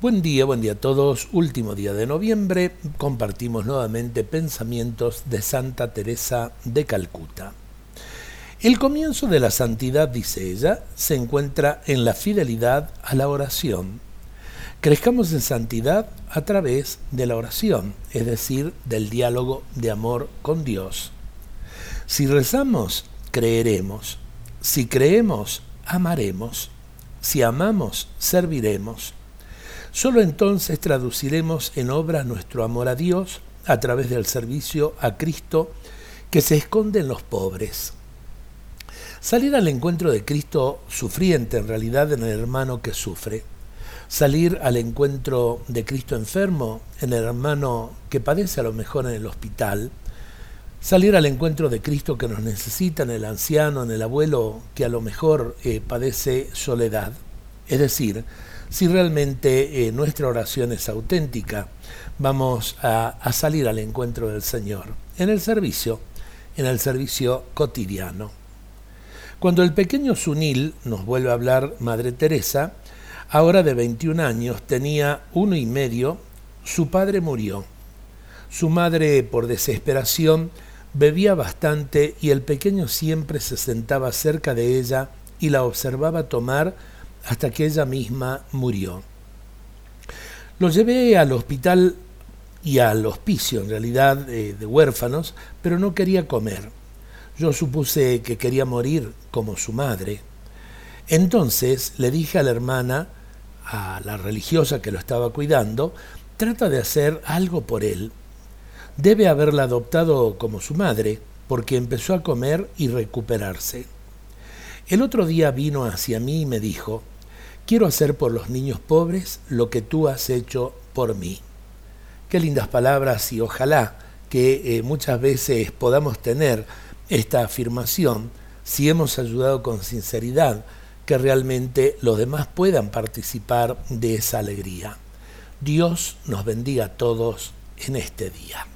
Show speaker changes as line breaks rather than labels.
Buen día, buen día a todos. Último día de noviembre compartimos nuevamente pensamientos de Santa Teresa de Calcuta. El comienzo de la santidad, dice ella, se encuentra en la fidelidad a la oración. Crezcamos en santidad a través de la oración, es decir, del diálogo de amor con Dios. Si rezamos, creeremos. Si creemos, amaremos. Si amamos, serviremos. Solo entonces traduciremos en obra nuestro amor a Dios a través del servicio a Cristo que se esconde en los pobres. Salir al encuentro de Cristo sufriente en realidad en el hermano que sufre. Salir al encuentro de Cristo enfermo en el hermano que padece a lo mejor en el hospital. Salir al encuentro de Cristo que nos necesita en el anciano, en el abuelo que a lo mejor eh, padece soledad. Es decir, si realmente eh, nuestra oración es auténtica, vamos a, a salir al encuentro del Señor en el servicio, en el servicio cotidiano. Cuando el pequeño Sunil nos vuelve a hablar Madre Teresa, ahora de 21 años, tenía uno y medio, su padre murió. Su madre, por desesperación, bebía bastante y el pequeño siempre se sentaba cerca de ella y la observaba tomar hasta que ella misma murió. Lo llevé al hospital y al hospicio, en realidad, de, huérfanos, pero no quería comer. Yo supuse que quería morir como su madre. Entonces le dije a la hermana, a la religiosa que lo estaba cuidando, trata de hacer algo por él. Debe haberla adoptado como su madre, porque empezó a comer y recuperarse. El otro día vino hacia mí y me dijo, quiero hacer por los niños pobres lo que tú has hecho por mí. Qué lindas palabras y ojalá que eh, muchas veces podamos tener esta afirmación si hemos ayudado con sinceridad, que realmente los demás puedan participar de esa alegría. Dios nos bendiga a todos en este día.